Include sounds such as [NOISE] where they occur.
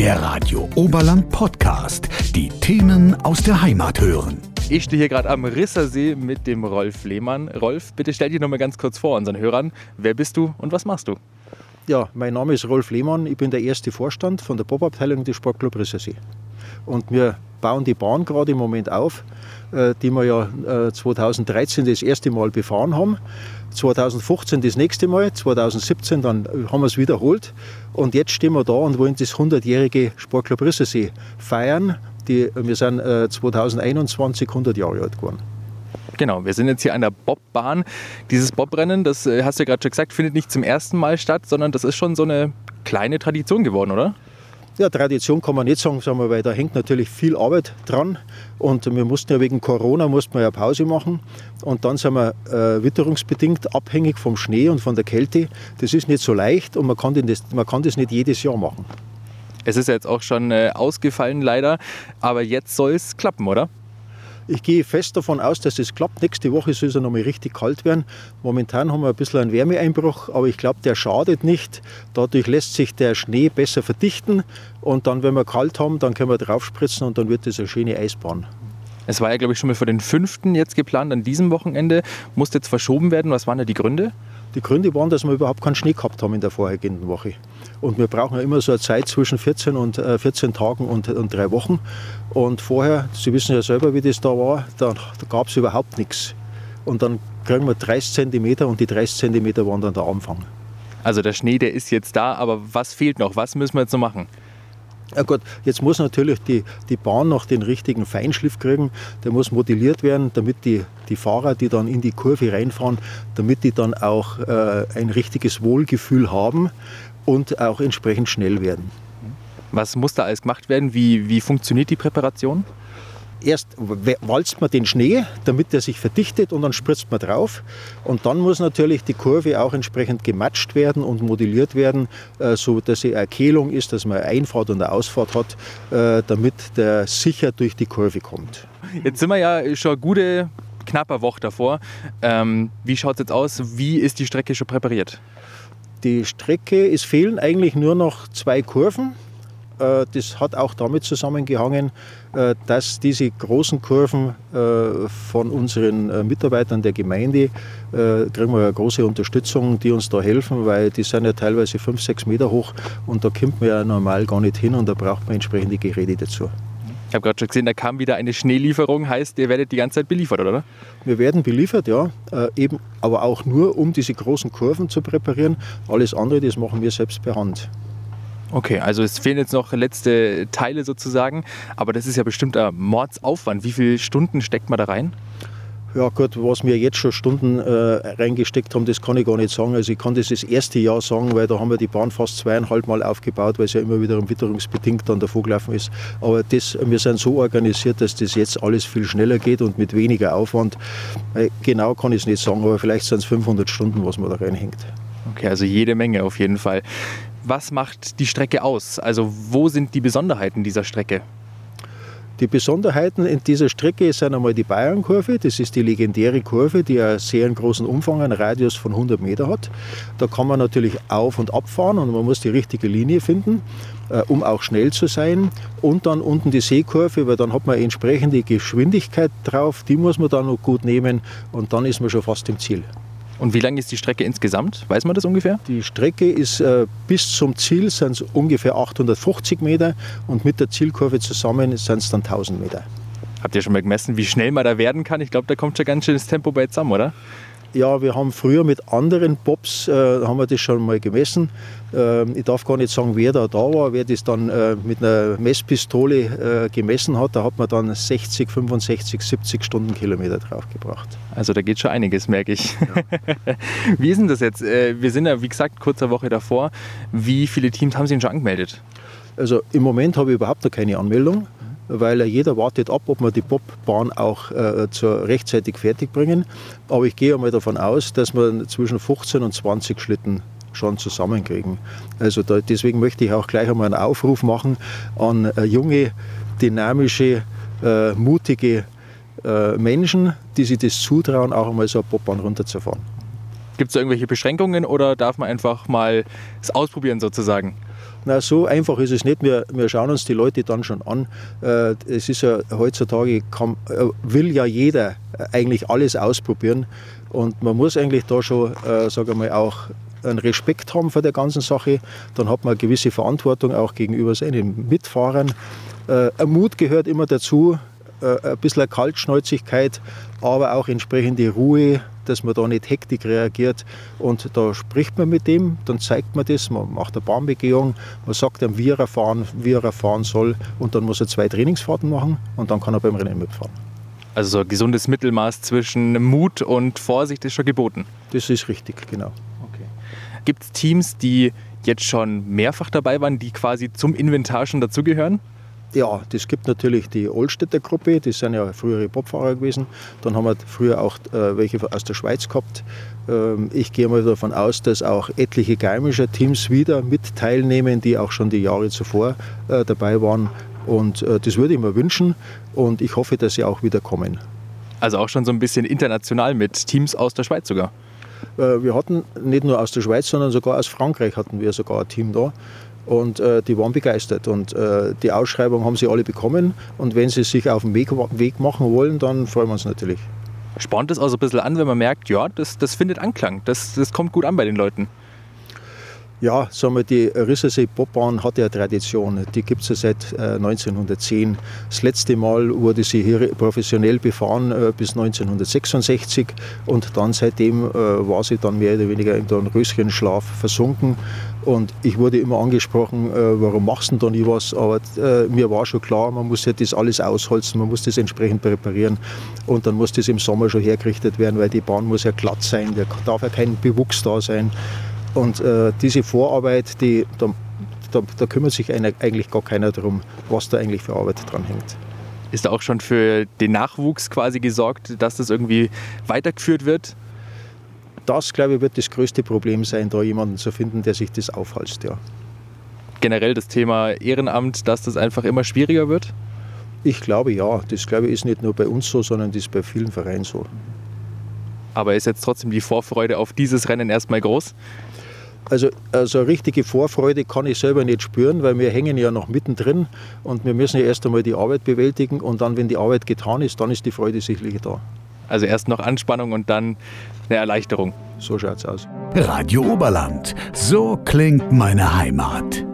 Der Radio Oberland Podcast. Die Themen aus der Heimat hören. Ich stehe hier gerade am Rissersee mit dem Rolf Lehmann. Rolf, bitte stell dich noch mal ganz kurz vor unseren Hörern. Wer bist du und was machst du? Ja, mein Name ist Rolf Lehmann. Ich bin der erste Vorstand von der Pop-Abteilung des Sportclub Rissersee. Und wir bauen die Bahn gerade im Moment auf, äh, die wir ja 2013 äh, das erste Mal befahren haben. 2015 das nächste Mal, 2017 dann haben wir es wiederholt und jetzt stehen wir da und wollen das 100-jährige Sportclub Rissersee feiern. Die, wir sind 2021 äh, 100 Jahre alt geworden. Genau, wir sind jetzt hier an der Bobbahn. Dieses Bobrennen, das hast du ja gerade schon gesagt, findet nicht zum ersten Mal statt, sondern das ist schon so eine kleine Tradition geworden, oder? Ja, Tradition kann man nicht sagen, sagen wir, weil da hängt natürlich viel Arbeit dran. Und wir mussten ja wegen Corona mussten wir ja Pause machen. Und dann sind wir äh, witterungsbedingt abhängig vom Schnee und von der Kälte. Das ist nicht so leicht und man kann, das, man kann das nicht jedes Jahr machen. Es ist jetzt auch schon äh, ausgefallen leider, aber jetzt soll es klappen, oder? Ich gehe fest davon aus, dass es klappt. Nächste Woche soll es ja noch mal richtig kalt werden. Momentan haben wir ein bisschen einen Wärmeeinbruch, aber ich glaube, der schadet nicht. Dadurch lässt sich der Schnee besser verdichten und dann, wenn wir kalt haben, dann können wir draufspritzen und dann wird es eine schöne Eisbahn. Es war ja, glaube ich, schon mal für den 5. jetzt geplant an diesem Wochenende. Musste jetzt verschoben werden. Was waren da die Gründe? Die Gründe waren, dass wir überhaupt keinen Schnee gehabt haben in der vorhergehenden Woche. Und wir brauchen ja immer so eine Zeit zwischen 14, und, äh, 14 Tagen und, und drei Wochen. Und vorher, Sie wissen ja selber, wie das da war, da, da gab es überhaupt nichts. Und dann kriegen wir 30 cm und die 30 cm waren dann der Anfang. Also der Schnee, der ist jetzt da, aber was fehlt noch? Was müssen wir jetzt noch machen? Ja gut, jetzt muss natürlich die, die Bahn noch den richtigen Feinschliff kriegen. Der muss modelliert werden, damit die, die Fahrer, die dann in die Kurve reinfahren, damit die dann auch äh, ein richtiges Wohlgefühl haben und auch entsprechend schnell werden. Was muss da alles gemacht werden? Wie, wie funktioniert die Präparation? Erst walzt man den Schnee, damit er sich verdichtet und dann spritzt man drauf. Und dann muss natürlich die Kurve auch entsprechend gematscht werden und modelliert werden, äh, so dass sie eine Kehlung ist, dass man eine Einfahrt und eine Ausfahrt hat, äh, damit der sicher durch die Kurve kommt. Jetzt sind wir ja schon eine gute, knappe Woche davor. Ähm, wie schaut es jetzt aus? Wie ist die Strecke schon präpariert? Die Strecke, es fehlen eigentlich nur noch zwei Kurven. Äh, das hat auch damit zusammengehangen, äh, dass diese großen Kurven äh, von unseren Mitarbeitern der Gemeinde kriegen wir eine große Unterstützung, die uns da helfen, weil die sind ja teilweise fünf, sechs Meter hoch und da kommt man ja normal gar nicht hin und da braucht man entsprechende Geräte dazu. Ich habe gerade schon gesehen, da kam wieder eine Schneelieferung, heißt, ihr werdet die ganze Zeit beliefert, oder? Wir werden beliefert, ja, eben, aber auch nur, um diese großen Kurven zu präparieren. Alles andere, das machen wir selbst per Hand. Okay, also es fehlen jetzt noch letzte Teile sozusagen, aber das ist ja bestimmt ein Mordsaufwand. Wie viele Stunden steckt man da rein? Ja gut, was wir jetzt schon Stunden äh, reingesteckt haben, das kann ich gar nicht sagen. Also ich kann das das erste Jahr sagen, weil da haben wir die Bahn fast zweieinhalb Mal aufgebaut, weil es ja immer wieder witterungsbedingt dann davor gelaufen ist. Aber das, wir sind so organisiert, dass das jetzt alles viel schneller geht und mit weniger Aufwand. Äh, genau kann ich es nicht sagen, aber vielleicht sind es 500 Stunden, was man da reinhängt. Okay, also jede Menge auf jeden Fall was macht die Strecke aus? Also wo sind die Besonderheiten dieser Strecke? Die Besonderheiten in dieser Strecke sind einmal die Bayernkurve. Das ist die legendäre Kurve, die einen sehr großen Umfang, einen Radius von 100 Meter hat. Da kann man natürlich auf- und abfahren und man muss die richtige Linie finden, äh, um auch schnell zu sein. Und dann unten die Seekurve, weil dann hat man entsprechende Geschwindigkeit drauf. Die muss man dann noch gut nehmen und dann ist man schon fast im Ziel. Und wie lang ist die Strecke insgesamt? Weiß man das ungefähr? Die Strecke ist äh, bis zum Ziel sind es ungefähr 850 Meter und mit der Zielkurve zusammen sind es dann 1000 Meter. Habt ihr schon mal gemessen, wie schnell man da werden kann? Ich glaube, da kommt schon ganz schönes Tempo bei zusammen, oder? Ja, wir haben früher mit anderen Bobs äh, haben wir das schon mal gemessen. Äh, ich darf gar nicht sagen, wer da da war, wer das dann äh, mit einer Messpistole äh, gemessen hat. Da hat man dann 60, 65, 70 Stundenkilometer draufgebracht. Also da geht schon einiges, merke ich. Ja. [LAUGHS] wie ist denn das jetzt? Äh, wir sind ja, wie gesagt, kurzer Woche davor. Wie viele Teams haben Sie denn schon angemeldet? Also im Moment habe ich überhaupt noch keine Anmeldung weil jeder wartet ab, ob wir die Bobbahn auch äh, zur rechtzeitig fertig bringen. Aber ich gehe einmal davon aus, dass wir zwischen 15 und 20 Schlitten schon zusammenkriegen. Also da, deswegen möchte ich auch gleich einmal einen Aufruf machen an äh, junge, dynamische, äh, mutige äh, Menschen, die sich das zutrauen, auch einmal so eine Bobbahn runterzufahren. Gibt es irgendwelche Beschränkungen oder darf man einfach mal es ausprobieren sozusagen? Na, so einfach ist es nicht. Wir, wir schauen uns die Leute dann schon an. Äh, es ist ja heutzutage, kann, äh, will ja jeder eigentlich alles ausprobieren. Und man muss eigentlich da schon, äh, sage mal, auch einen Respekt haben vor der ganzen Sache. Dann hat man eine gewisse Verantwortung auch gegenüber seinen Mitfahrern. Äh, Mut gehört immer dazu, äh, ein bisschen Kaltschnäuzigkeit, aber auch entsprechende Ruhe, dass man da nicht hektik reagiert. Und da spricht man mit dem, dann zeigt man das, man macht eine Bahnbegehung, man sagt ihm, wie er fahren, wie er fahren soll und dann muss er zwei Trainingsfahrten machen und dann kann er beim Rennen mitfahren. Also so ein gesundes Mittelmaß zwischen Mut und Vorsicht ist schon geboten. Das ist richtig, genau. Okay. Gibt es Teams, die jetzt schon mehrfach dabei waren, die quasi zum Inventar schon dazugehören? Ja, das gibt natürlich die Oldstädter Gruppe, die sind ja frühere Bobfahrer gewesen. Dann haben wir früher auch äh, welche aus der Schweiz gehabt. Ähm, ich gehe mal davon aus, dass auch etliche geimischer Teams wieder mit teilnehmen, die auch schon die Jahre zuvor äh, dabei waren. Und äh, das würde ich mir wünschen und ich hoffe, dass sie auch wieder kommen. Also auch schon so ein bisschen international mit Teams aus der Schweiz sogar. Wir hatten nicht nur aus der Schweiz, sondern sogar aus Frankreich hatten wir sogar ein Team da. Und äh, die waren begeistert. Und äh, die Ausschreibung haben sie alle bekommen. Und wenn sie sich auf den Weg, Weg machen wollen, dann freuen wir uns natürlich. Spornt es also ein bisschen an, wenn man merkt, ja, das, das findet Anklang, das, das kommt gut an bei den Leuten. Ja, sagen wir, die Rissersee Bobbahn hat ja Tradition. Die gibt es ja seit äh, 1910. Das letzte Mal wurde sie hier professionell befahren äh, bis 1966 und dann seitdem äh, war sie dann mehr oder weniger in den Röschenschlaf versunken. Und ich wurde immer angesprochen, äh, warum machst du denn da nie was? Aber äh, mir war schon klar, man muss ja das alles ausholzen, man muss das entsprechend präparieren. Und dann muss das im Sommer schon hergerichtet werden, weil die Bahn muss ja glatt sein, da darf ja kein Bewuchs da sein. Und äh, diese Vorarbeit, die, da, da, da, kümmert sich eigentlich gar keiner darum, was da eigentlich für Arbeit dran hängt. Ist da auch schon für den Nachwuchs quasi gesorgt, dass das irgendwie weitergeführt wird? Das, glaube ich, wird das größte Problem sein, da jemanden zu finden, der sich das aufhalst. Ja. Generell das Thema Ehrenamt, dass das einfach immer schwieriger wird? Ich glaube ja. Das glaube ich ist nicht nur bei uns so, sondern das ist bei vielen Vereinen so. Aber ist jetzt trotzdem die Vorfreude auf dieses Rennen erstmal groß? Also, also eine richtige Vorfreude kann ich selber nicht spüren, weil wir hängen ja noch mittendrin und wir müssen ja erst einmal die Arbeit bewältigen und dann, wenn die Arbeit getan ist, dann ist die Freude sicherlich da. Also erst noch Anspannung und dann eine Erleichterung. So schaut's aus. Radio Oberland. So klingt meine Heimat.